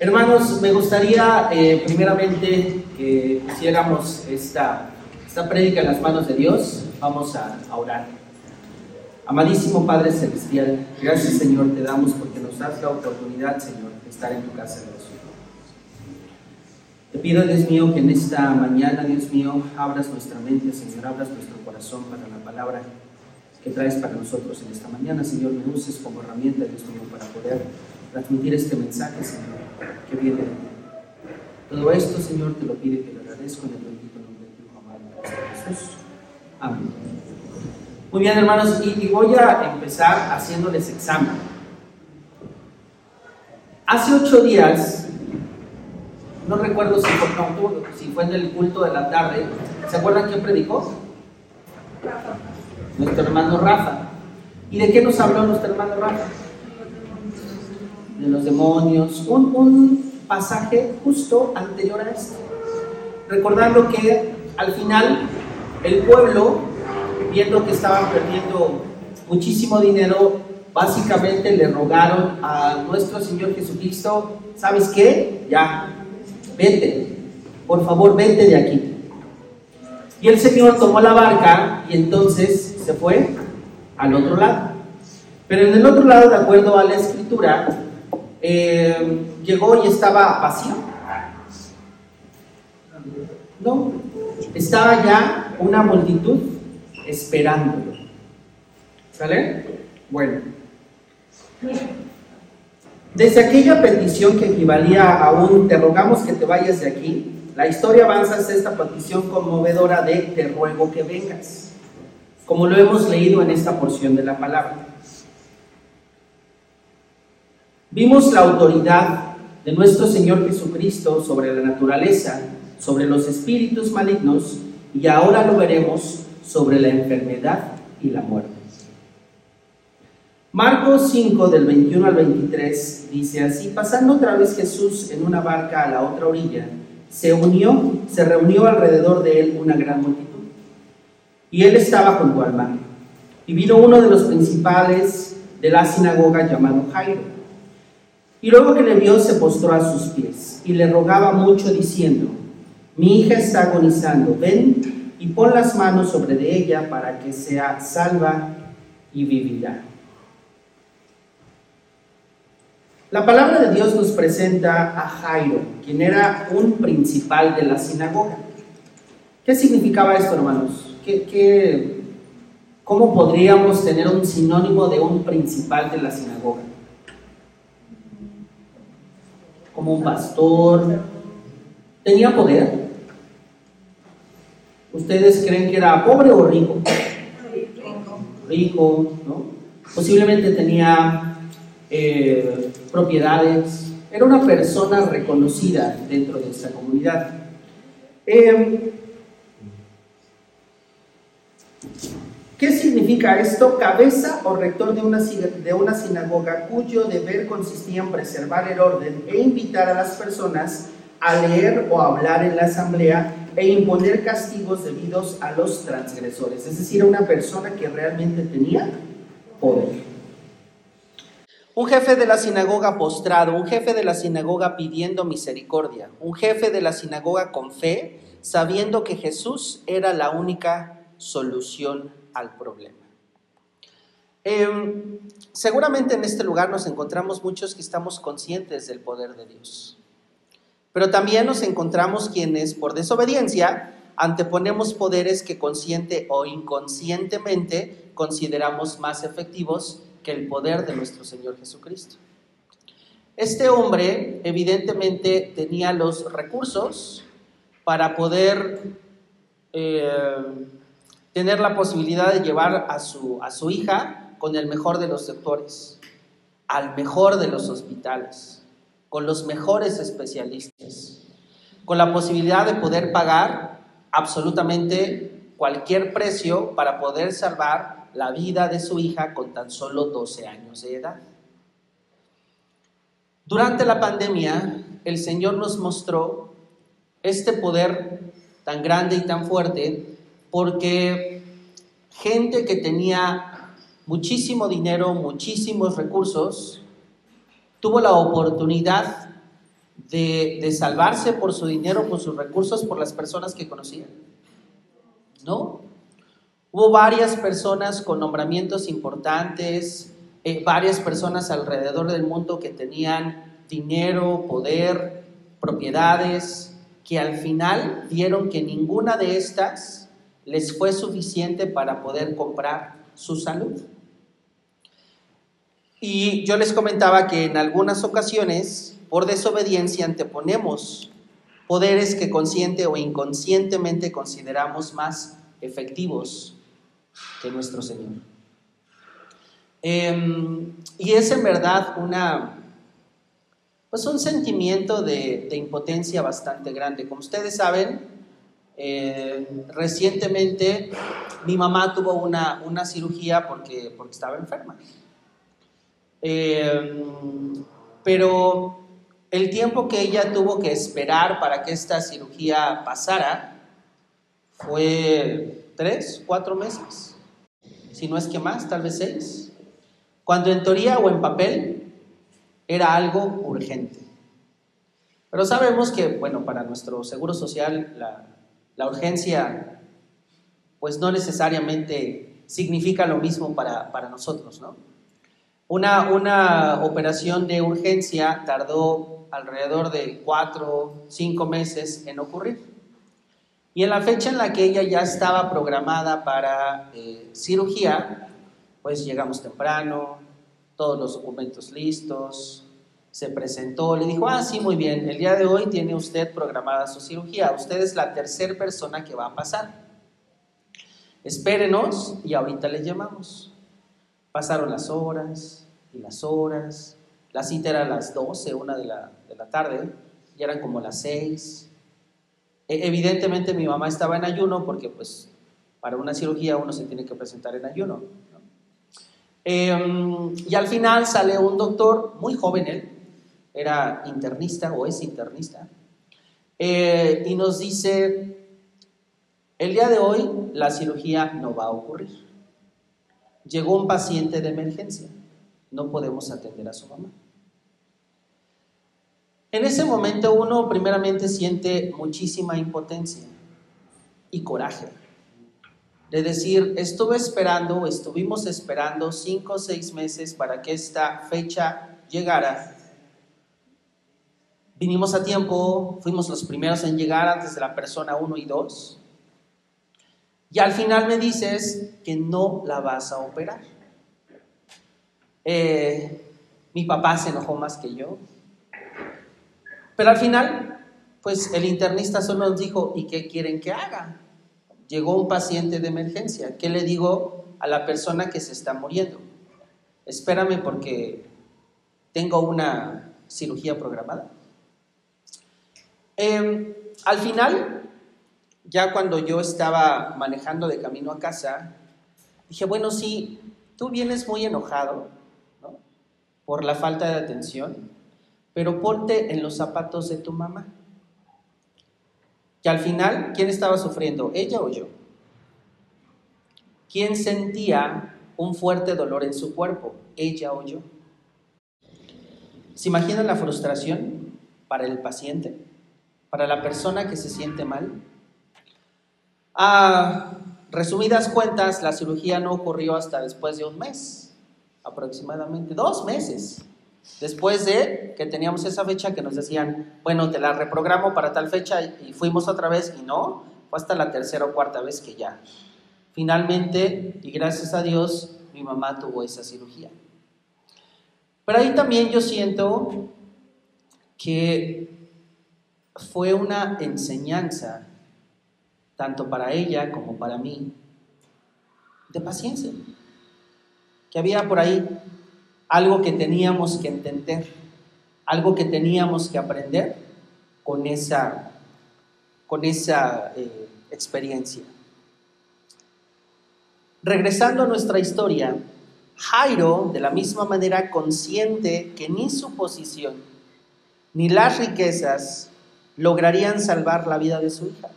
Hermanos, me gustaría eh, primeramente que pusiéramos esta, esta prédica en las manos de Dios. Vamos a, a orar. Amadísimo Padre Celestial, gracias Señor te damos porque nos das la oportunidad, Señor, de estar en tu casa, Dios. Te pido, Dios mío, que en esta mañana, Dios mío, abras nuestra mente, Señor, abras nuestro corazón para la palabra que traes para nosotros en esta mañana, Señor, me uses como herramienta, Dios mío, para poder transmitir este mensaje, Señor, que viene de ti. Todo esto, Señor, te lo pide te lo agradezco en el bendito nombre de tu Hijo amado, Jesús. Amén. Muy bien, hermanos, y, y voy a empezar haciéndoles examen. Hace ocho días, no recuerdo si fue, no, si fue en el culto de la tarde, ¿se acuerdan quién predicó? Nuestro hermano Rafa. ¿Y de qué nos habló nuestro hermano Rafa? De los demonios. Un, un pasaje justo anterior a esto. Recordando que al final el pueblo, viendo que estaban perdiendo muchísimo dinero, básicamente le rogaron a nuestro Señor Jesucristo, ¿sabes qué? Ya, vete, por favor, vete de aquí. Y el Señor tomó la barca y entonces se fue al otro lado. Pero en el otro lado, de acuerdo a la escritura, eh, llegó y estaba vacío. No, estaba ya una multitud esperándolo. ¿Sale? Bueno. Desde aquella petición que equivalía a un te rogamos que te vayas de aquí, la historia avanza hasta esta petición conmovedora de te ruego que vengas, como lo hemos leído en esta porción de la palabra. Vimos la autoridad de nuestro Señor Jesucristo sobre la naturaleza, sobre los espíritus malignos y ahora lo veremos sobre la enfermedad y la muerte. Marcos 5 del 21 al 23 dice así, pasando otra vez Jesús en una barca a la otra orilla, se unió, se reunió alrededor de él una gran multitud. Y él estaba junto al mar. Y vino uno de los principales de la sinagoga llamado Jairo y luego que le vio, se postró a sus pies y le rogaba mucho diciendo, mi hija está agonizando, ven y pon las manos sobre ella para que sea salva y vivirá. La palabra de Dios nos presenta a Jairo, quien era un principal de la sinagoga. ¿Qué significaba esto, hermanos? ¿Qué, qué, cómo podríamos tener un sinónimo de un principal de la sinagoga? Como un pastor, tenía poder. ¿Ustedes creen que era pobre o rico? Rico, ¿no? Posiblemente tenía eh, propiedades, era una persona reconocida dentro de esa comunidad. Eh, ¿Qué significa esto? Cabeza o rector de una, de una sinagoga cuyo deber consistía en preservar el orden e invitar a las personas a leer o hablar en la asamblea e imponer castigos debidos a los transgresores. Es decir, una persona que realmente tenía poder. Un jefe de la sinagoga postrado, un jefe de la sinagoga pidiendo misericordia, un jefe de la sinagoga con fe, sabiendo que Jesús era la única solución problema. Em, seguramente en este lugar nos encontramos muchos que estamos conscientes del poder de Dios, pero también nos encontramos quienes por desobediencia anteponemos poderes que consciente o inconscientemente consideramos más efectivos que el poder de nuestro Señor Jesucristo. Este hombre evidentemente tenía los recursos para poder eh, tener la posibilidad de llevar a su, a su hija con el mejor de los sectores, al mejor de los hospitales, con los mejores especialistas, con la posibilidad de poder pagar absolutamente cualquier precio para poder salvar la vida de su hija con tan solo 12 años de edad. Durante la pandemia, el Señor nos mostró este poder tan grande y tan fuerte porque gente que tenía muchísimo dinero, muchísimos recursos, tuvo la oportunidad de, salvarse por su dinero, por sus recursos, por las personas que conocían. ¿No? Hubo varias personas con nombramientos importantes, eh, varias personas alrededor del mundo que tenían dinero, poder, propiedades, que al final vieron que ninguna de estas les fue suficiente para poder comprar su salud. Y yo les comentaba que en algunas ocasiones, por desobediencia, anteponemos poderes que consciente o inconscientemente consideramos más efectivos que nuestro Señor. Em, y es en verdad una, pues un sentimiento de, impotencia bastante grande. Como ustedes saben, eh, recientemente mi mamá tuvo una, una cirugía porque, porque estaba enferma. Em, pero el tiempo que ella tuvo que esperar para que esta cirugía pasara fue tres, cuatro meses, si no es que más, tal vez seis, cuando en teoría o en papel era algo urgente. Pero sabemos que, bueno, para nuestro seguro social la, la urgencia pues no necesariamente significa lo mismo para, para nosotros, ¿no? Una, una operación de urgencia tardó alrededor de cuatro, cinco meses en ocurrir. Y en la fecha en la que ella ya estaba programada para eh, cirugía, pues llegamos temprano, todos los documentos listos, se presentó, le dijo, ah, sí, muy bien, el día de hoy tiene usted programada su cirugía, usted es la tercera persona que va a pasar. Espérenos y ahorita le llamamos. Pasaron las horas y las horas, la cita era a las 12, una de la, de la tarde, y eran como las 6, e, evidentemente mi mamá estaba en ayuno porque pues para una cirugía uno se tiene que presentar en ayuno. Em, y al final sale un doctor, muy joven él, era internista o es internista, eh, y nos dice, el día de hoy la cirugía no va a ocurrir. Llegó un paciente de emergencia, no podemos atender a su mamá. En ese momento uno primeramente siente muchísima impotencia y coraje. De decir, estuve esperando, estuvimos esperando cinco o seis meses para que esta fecha llegara. Vinimos a tiempo, fuimos los primeros en llegar antes de la persona uno y dos. Y al final me dices que no la vas a operar. Eh, mi papá se enojó más que yo. Pero al final, pues el internista solo nos dijo, ¿y qué quieren que haga? Llegó un paciente de emergencia. ¿Qué le digo a la persona que se está muriendo? Espérame porque tengo una cirugía programada. Em, al final, ya cuando yo estaba manejando de camino a casa, dije, bueno, sí, tú vienes muy enojado por la falta de atención, pero ponte en los zapatos de tu mamá. Que al final, ¿quién estaba sufriendo? ¿Ella o yo? ¿Quién sentía un fuerte dolor en su cuerpo? ¿Ella o yo? ¿Se imaginan la frustración para el paciente? ¿Para la persona que se siente mal? A resumidas cuentas, la cirugía no ocurrió hasta después de un mes, aproximadamente dos meses. Después de que teníamos esa fecha que nos decían, bueno, te la reprogramo para tal fecha y fuimos otra vez y no, fue hasta la tercera o cuarta vez que ya. Finalmente, y gracias a Dios, mi mamá tuvo esa cirugía. Pero ahí también yo siento que fue una enseñanza, tanto para ella como para mí, de paciencia. Que había por ahí algo que teníamos que entender, algo que teníamos que aprender con esa, con esa eh, experiencia. Regresando a nuestra historia, Jairo, de la misma manera consciente que ni su posición ni las riquezas lograrían salvar la vida de su hija.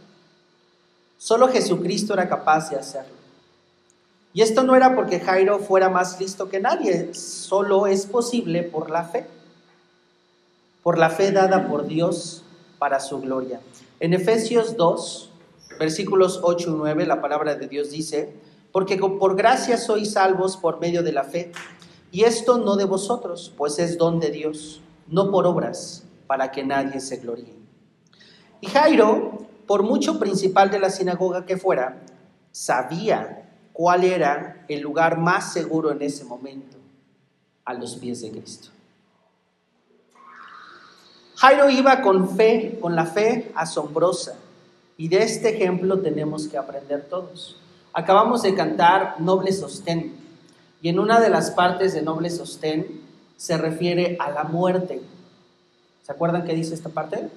Solo Jesucristo era capaz de hacerlo. Y esto no era porque Jairo fuera más listo que nadie, solo es posible por la fe. por la fe dada por Dios para su gloria. En Efesios 2, versículos 8 y 9, la palabra de Dios dice, porque por gracia sois salvos por medio de la fe, y esto no de vosotros, pues es don de Dios, no por obras, para que nadie se gloríe. Y Jairo, por mucho principal de la sinagoga que fuera, sabía cuál era el lugar más seguro en ese momento, a los pies de Cristo. Jairo iba con fe, con la fe asombrosa, y de este ejemplo tenemos que aprender todos. Acabamos de cantar Noble Sostén, y en una de las partes de Noble Sostén se refiere a la muerte. ¿Se acuerdan qué dice esta parte?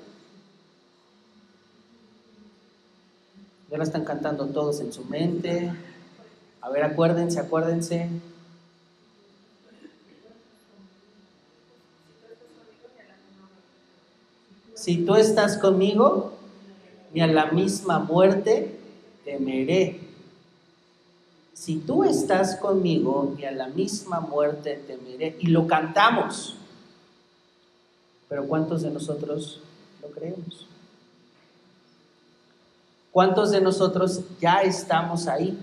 Ya la están cantando todos en su mente. A ver, acuérdense, acuérdense. Si tú estás conmigo, ni a la misma muerte temeré. Si tú estás conmigo, ni a la misma muerte temeré. Y lo cantamos. Pero ¿cuántos de nosotros lo creemos? ¿Cuántos de nosotros ya estamos ahí?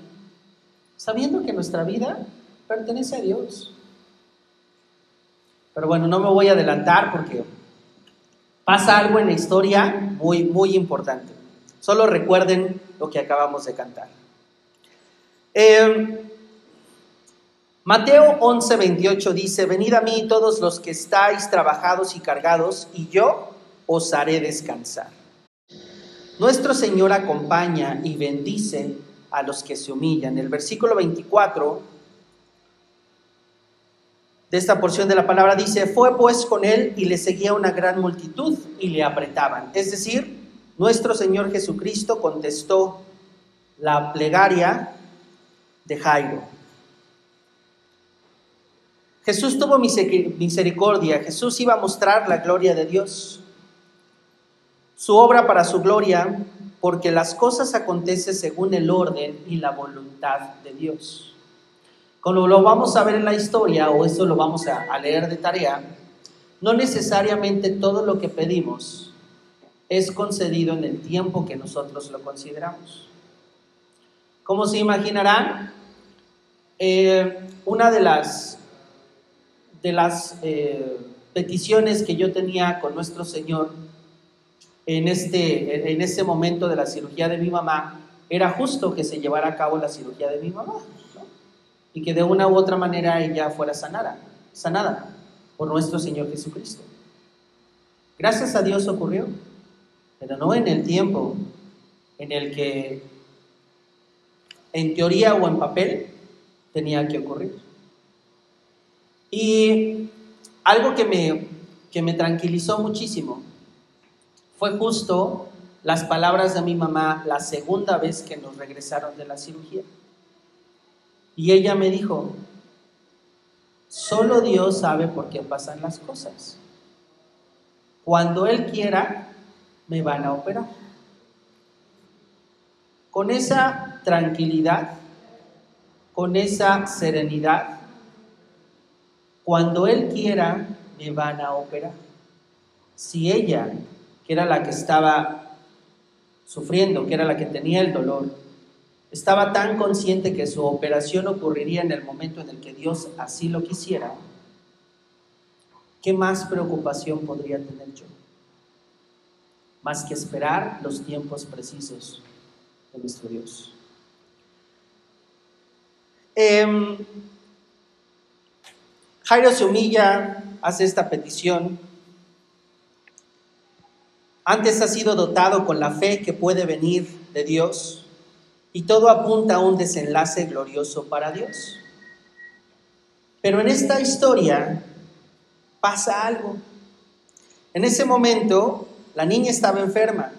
Sabiendo que nuestra vida pertenece a Dios. Pero bueno, no me voy a adelantar porque pasa algo en la historia muy, muy importante. Solo recuerden lo que acabamos de cantar. Eh, Mateo 11, 28 dice, venid a mí todos los que estáis trabajados y cargados, y yo os haré descansar. Nuestro Señor acompaña y bendice a los que se humillan. El versículo 24 de esta porción de la palabra dice, fue pues con él y le seguía una gran multitud y le apretaban. Es decir, nuestro Señor Jesucristo contestó la plegaria de Jairo. Jesús tuvo misericordia, Jesús iba a mostrar la gloria de Dios su obra para su gloria, porque las cosas acontecen según el orden y la voluntad de Dios. Como lo vamos a ver en la historia, o eso lo vamos a, leer de tarea, no necesariamente todo lo que pedimos es concedido en el tiempo que nosotros lo consideramos. Como se imaginarán, eh, una de las, de las eh, peticiones que yo tenía con nuestro Señor en este, en este momento de la cirugía de mi mamá, era justo que se llevara a cabo la cirugía de mi mamá, y que de una u otra manera ella fuera sanada, sanada por nuestro Señor Jesucristo. Gracias a Dios ocurrió, pero no en el tiempo en el que en teoría o en papel tenía que ocurrir. Y algo que me, que me tranquilizó muchísimo fue justo las palabras de mi mamá la segunda vez que nos regresaron de la cirugía. Y ella me dijo, solo Dios sabe por qué pasan las cosas. Cuando Él quiera, me van a operar. Con esa tranquilidad, con esa serenidad, cuando Él quiera, me van a operar. Si ella que era la que estaba sufriendo, que era la que tenía el dolor, estaba tan consciente que su operación ocurriría en el momento en el que Dios así lo quisiera, ¿qué más preocupación podría tener yo? Más que esperar los tiempos precisos de nuestro Dios. Em, Jairo se humilla, hace esta petición antes ha sido dotado con la fe que puede venir de Dios y todo apunta a un desenlace glorioso para Dios. Pero en esta historia pasa algo. En ese momento la niña estaba enferma,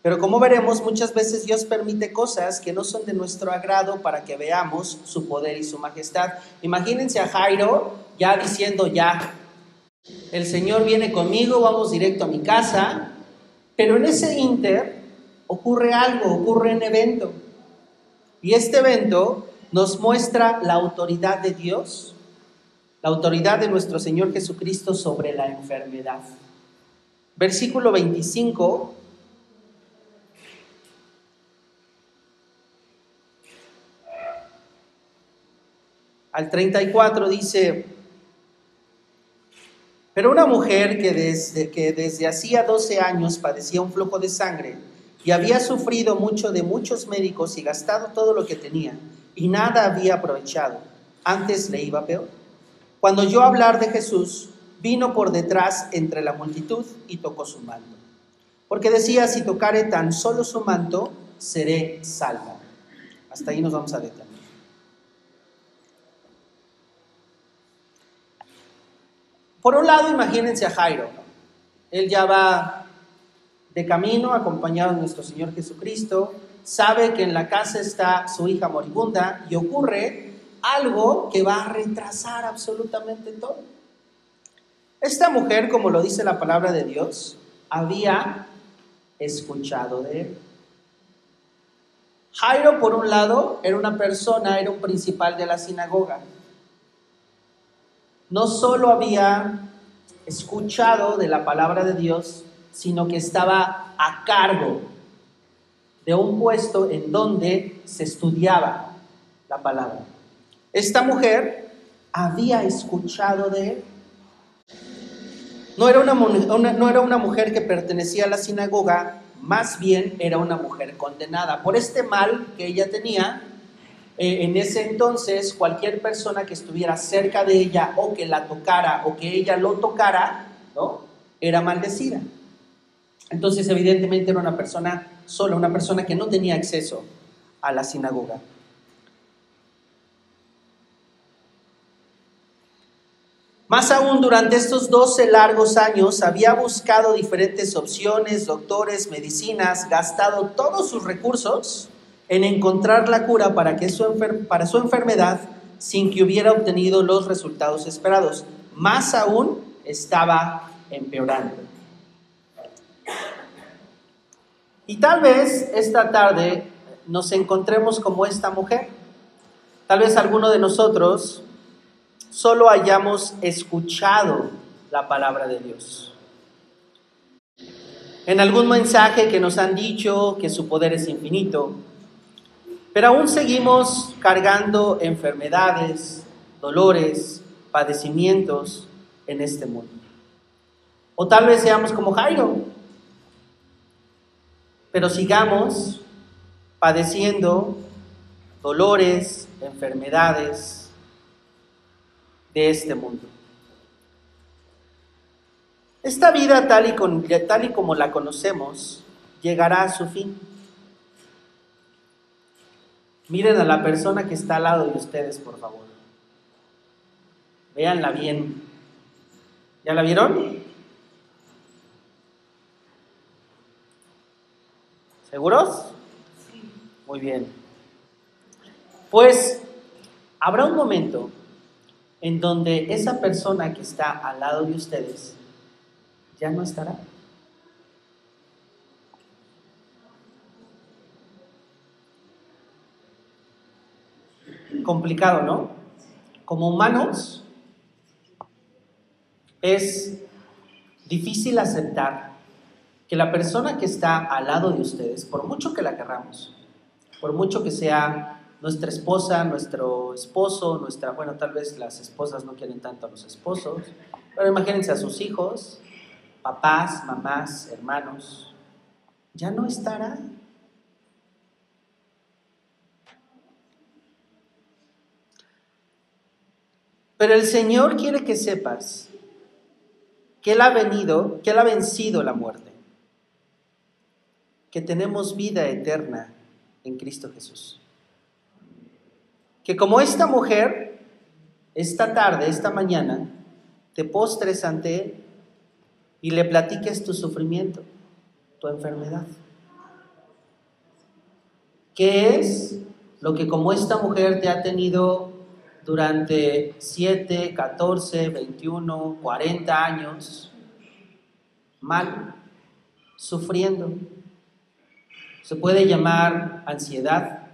pero como veremos muchas veces Dios permite cosas que no son de nuestro agrado para que veamos su poder y su majestad. Imagínense a Jairo ya diciendo ya, el Señor viene conmigo, vamos directo a mi casa, pero en ese inter ocurre algo, ocurre un evento. Y este evento nos muestra la autoridad de Dios, la autoridad de nuestro Señor Jesucristo sobre la enfermedad. versículo 25. Al 34 dice, pero una mujer que desde, que desde hacía 12 años padecía un flujo de sangre y había sufrido mucho de muchos médicos y gastado todo lo que tenía y nada había aprovechado, antes le iba peor. Cuando oyó hablar de Jesús, vino por detrás entre la multitud y tocó su manto. Porque decía, si tocare tan solo su manto, seré salva. Hasta ahí nos vamos a detener. Por un lado, imagínense a Jairo. Él ya va de camino acompañado de nuestro Señor Jesucristo, sabe que en la casa está su hija moribunda y ocurre algo que va a retrasar absolutamente todo. Esta mujer, como lo dice la palabra de Dios, había escuchado de él. Jairo, por un lado, era una persona, era un principal de la sinagoga. No solo había escuchado de la palabra de Dios, sino que estaba a cargo de un puesto en donde se estudiaba la palabra. Esta mujer había escuchado de él. No era una, no era una mujer que pertenecía a la sinagoga, más bien era una mujer condenada. Por este mal que ella tenía, eh, en ese entonces cualquier persona que estuviera cerca de ella o que la tocara o que ella lo tocara, ¿no? Era maldecida. Entonces, evidentemente era una persona sola, una persona que no tenía acceso a la sinagoga. Más aún, durante estos 12 largos años había buscado diferentes opciones, doctores, medicinas, gastado todos sus recursos en encontrar la cura para, que su para su enfermedad sin que hubiera obtenido los resultados esperados. Más aún, estaba empeorando. Y tal vez esta tarde nos encontremos como esta mujer. Tal vez alguno de nosotros solo hayamos escuchado la palabra de Dios. En algún mensaje que nos han dicho que su poder es infinito, pero aún seguimos cargando enfermedades, dolores, padecimientos en este mundo. O tal vez seamos como Jairo, pero sigamos padeciendo dolores, enfermedades de este mundo. Esta vida tal y, tal y como la conocemos llegará a su fin. Miren a la persona que está al lado de ustedes, por favor. Véanla bien. ¿Ya la vieron? ¿Seguros? Muy bien. Pues habrá un momento en donde esa persona que está al lado de ustedes ya no estará. Complicado, ¿no? Como humanos es difícil aceptar que la persona que está al lado de ustedes, por mucho que la querramos, por mucho que sea nuestra esposa, nuestro esposo, nuestra, bueno, tal vez las esposas no quieren tanto a los esposos, pero imagínense a sus hijos, papás, mamás, hermanos, ya no estará. Pero el Señor quiere que sepas que Él ha venido, que Él ha vencido la muerte que tenemos vida eterna en Cristo Jesús. Que como esta mujer, esta tarde, esta mañana, te postres ante Él y le platiques tu sufrimiento, tu enfermedad. ¿Qué es lo que como esta mujer te ha tenido durante 7, 14, 21, 40 años mal, sufriendo? Se puede llamar ansiedad,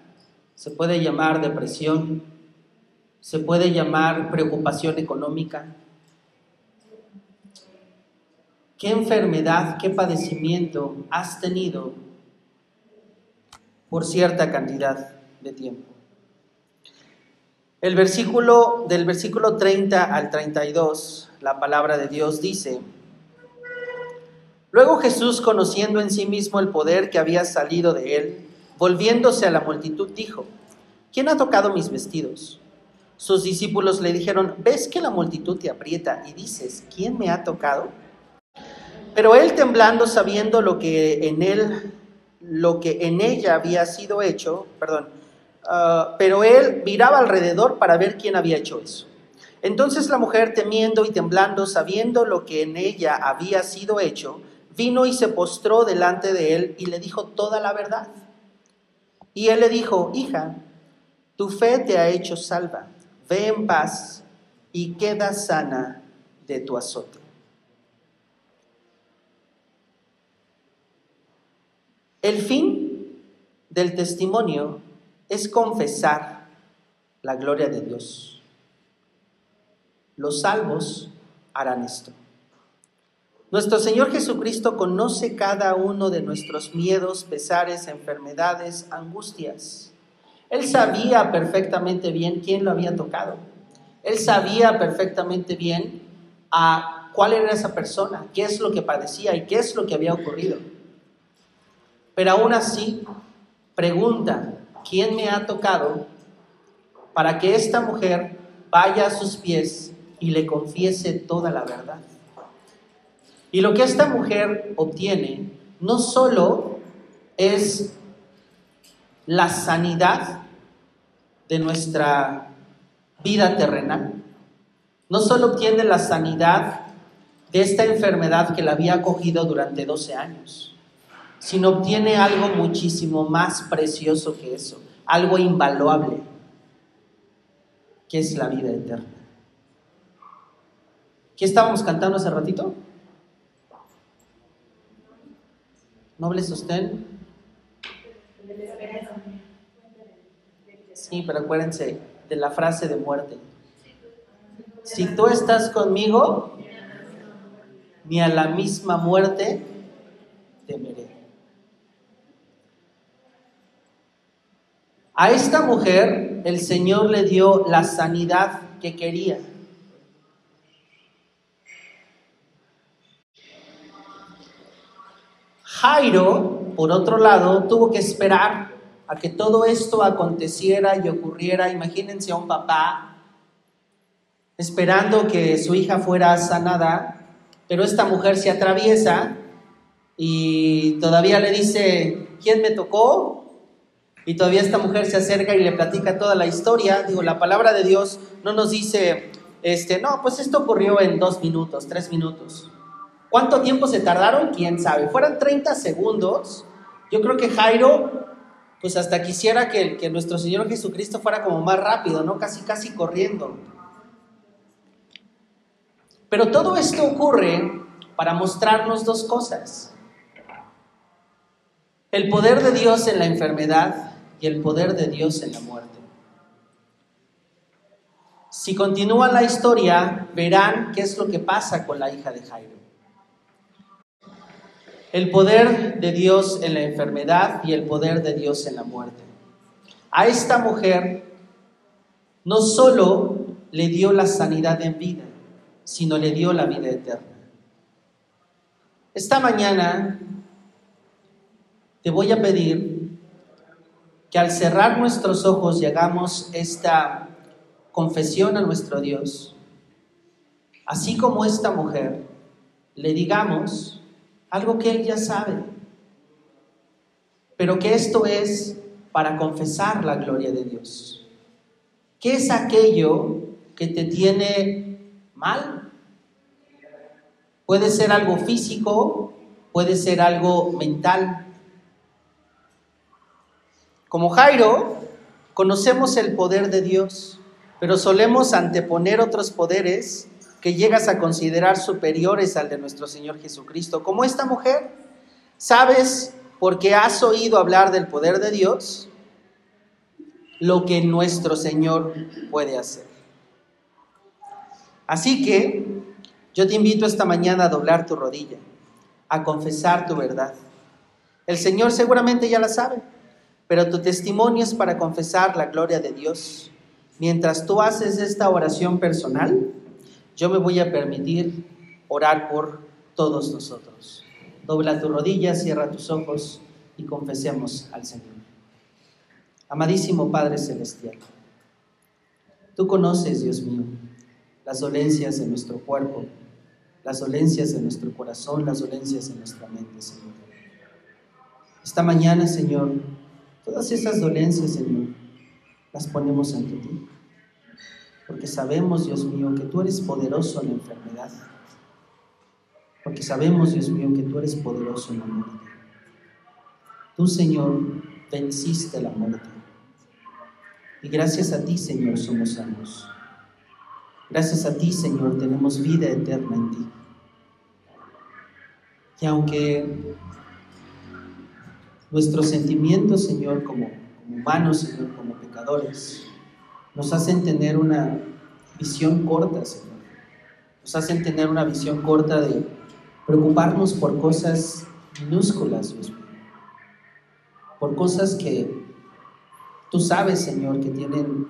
se puede llamar depresión, se puede llamar preocupación económica. ¿Qué enfermedad, qué padecimiento has tenido por cierta cantidad de tiempo? El versículo del versículo 30 al 32, la palabra de Dios dice, Luego Jesús, conociendo en sí mismo el poder que había salido de él, volviéndose a la multitud, dijo, ¿quién ha tocado mis vestidos? Sus discípulos le dijeron, ¿ves que la multitud te aprieta y dices, ¿quién me ha tocado? Pero él temblando, sabiendo lo que en él, lo que en ella había sido hecho, perdón, Ah, pero él miraba alrededor para ver quién había hecho eso. Entonces la mujer, temiendo y temblando, sabiendo lo que en ella había sido hecho, vino y se postró delante de él y le dijo toda la verdad. Y él le dijo, hija, tu fe te ha hecho salva, ve en paz y queda sana de tu azote. El fin del testimonio es confesar la gloria de Dios. Los salvos harán esto. Nuestro Señor Jesucristo conoce cada uno de nuestros miedos, pesares, enfermedades, angustias. Él sabía perfectamente bien quién lo había tocado. Él sabía perfectamente bien a cuál era esa persona, qué es lo que padecía y qué es lo que había ocurrido. Pero aún así, pregunta, ¿quién me ha tocado? Para que esta mujer vaya a sus pies y le confiese toda la verdad. Y lo que esta mujer obtiene no solo es la sanidad de nuestra vida terrenal, no solo obtiene la sanidad de esta enfermedad que la había cogido durante 12 años, sino obtiene algo muchísimo más precioso que eso, algo invaluable, que es la vida eterna. ¿Qué estábamos cantando hace ratito? Noble sostén. Sí, pero acuérdense de la frase de muerte. Si tú estás conmigo, ni a la misma muerte temeré. A esta mujer el Señor le dio la sanidad que quería. Jairo, por otro lado, tuvo que esperar a que todo esto aconteciera y ocurriera. Imagínense a un papá esperando que su hija fuera sanada, pero esta mujer se atraviesa y todavía le dice, ¿quién me tocó? Y todavía esta mujer se acerca y le platica toda la historia. Digo, la palabra de Dios no nos dice, este, no, pues esto ocurrió en dos minutos, tres minutos. ¿Cuánto tiempo se tardaron? ¿Quién sabe? Fueran 30 segundos. Yo creo que Jairo, pues hasta quisiera que, que nuestro Señor Jesucristo fuera como más rápido, ¿no? Casi, casi corriendo. Pero todo esto ocurre para mostrarnos dos cosas. El poder de Dios en la enfermedad y el poder de Dios en la muerte. Si continúa la historia, verán qué es lo que pasa con la hija de Jairo. El poder de Dios en la enfermedad y el poder de Dios en la muerte. A esta mujer no solo le dio la sanidad en vida, sino le dio la vida eterna. Esta mañana te voy a pedir que al cerrar nuestros ojos llegamos esta confesión a nuestro Dios, así como esta mujer, le digamos algo que Él ya sabe, pero que esto es para confesar la gloria de Dios. ¿Qué es aquello que te tiene mal? Puede ser algo físico, puede ser algo mental, como Jairo, conocemos el poder de Dios, pero solemos anteponer otros poderes que llegas a considerar superiores al de nuestro Señor Jesucristo. Como esta mujer, ¿sabes porque has oído hablar del poder de Dios? Lo que nuestro Señor puede hacer. Así que Yo te invito esta mañana a doblar tu rodilla, a confesar tu verdad. El Señor seguramente ya la sabe, pero tu testimonio es para confesar la gloria de Dios. Mientras tú haces esta oración personal, yo me voy a permitir orar por todos nosotros. Dobla tu rodilla, cierra tus ojos y confesemos al Señor. Amadísimo Padre Celestial, tú conoces, Dios mío, las dolencias de nuestro cuerpo, las dolencias de nuestro corazón, las dolencias de nuestra mente, Señor. Esta mañana, Señor, todas esas dolencias, Señor, las ponemos ante ti. Porque sabemos, Dios mío, que tú eres poderoso en la enfermedad. Porque sabemos, Dios mío, que tú eres poderoso en la muerte. Tú, Señor, venciste la muerte. Y gracias a ti, Señor, somos sanos. Gracias a ti, Señor, tenemos vida eterna en ti. Y aunque nuestros sentimientos, Señor, como, humanos, Señor, como pecadores, nos hacen tener una visión corta, Señor. Nos hacen tener una visión corta de preocuparnos por cosas minúsculas, Dios mío. Por cosas que tú sabes, Señor, que tienen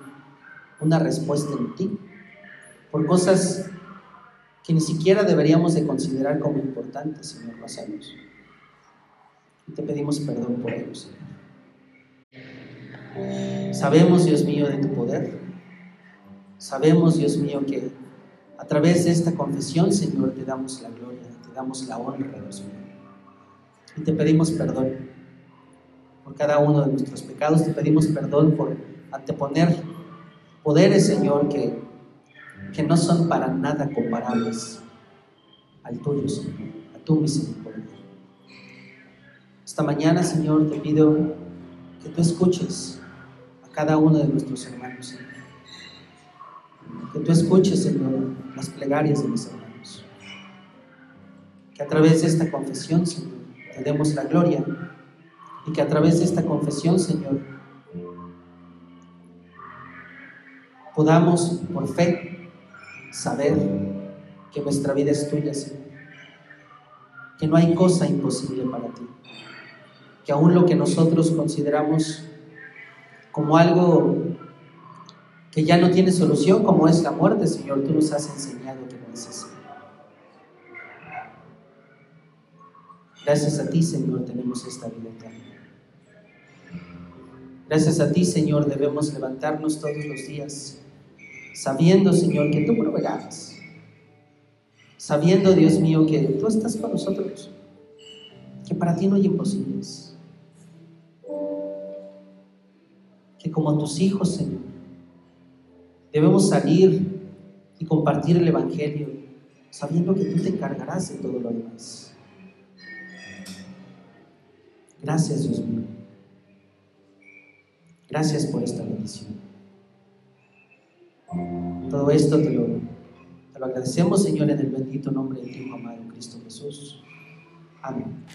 una respuesta en ti. Por cosas que ni siquiera deberíamos de considerar como importantes, Señor. Y te pedimos perdón por ello, Señor. Sabemos, Dios mío, de tu poder. Sabemos, Dios mío, que a través de esta confesión, Señor, te damos la gloria, te damos la honra, Dios mío. Y te pedimos perdón por cada uno de nuestros pecados. Te pedimos perdón por anteponer poderes, Señor, que, que no son para nada comparables al tuyo, Señor, a tu misericordia. Mañana, Señor, te pido que tú escuches a cada uno de nuestros hermanos. Que tú escuches, Señor, las plegarias de mis hermanos. Que a través de esta confesión, Señor, te demos la gloria y que a través de esta confesión, Señor, podamos por fe saber que nuestra vida es tuya, Señor. Que no hay cosa imposible para ti. Que aún lo que nosotros consideramos como algo que ya no tiene solución, como es la muerte, Señor, tú nos has enseñado que no es así. Gracias a ti, Señor, tenemos esta vida eterna. Gracias a ti, Señor, debemos levantarnos todos los días, sabiendo, Señor, que tú proveerás. Sabiendo, Dios mío, que tú estás con nosotros, que para ti no hay imposibles. Que como tus hijos, Señor, debemos salir y compartir el Evangelio, sabiendo que tú te encargarás de todo lo demás. Gracias, Dios mío. Gracias por esta bendición. Todo esto te lo, te lo agradecemos, Señor, en el bendito nombre de tu Hijo amado Cristo Jesús. Amén.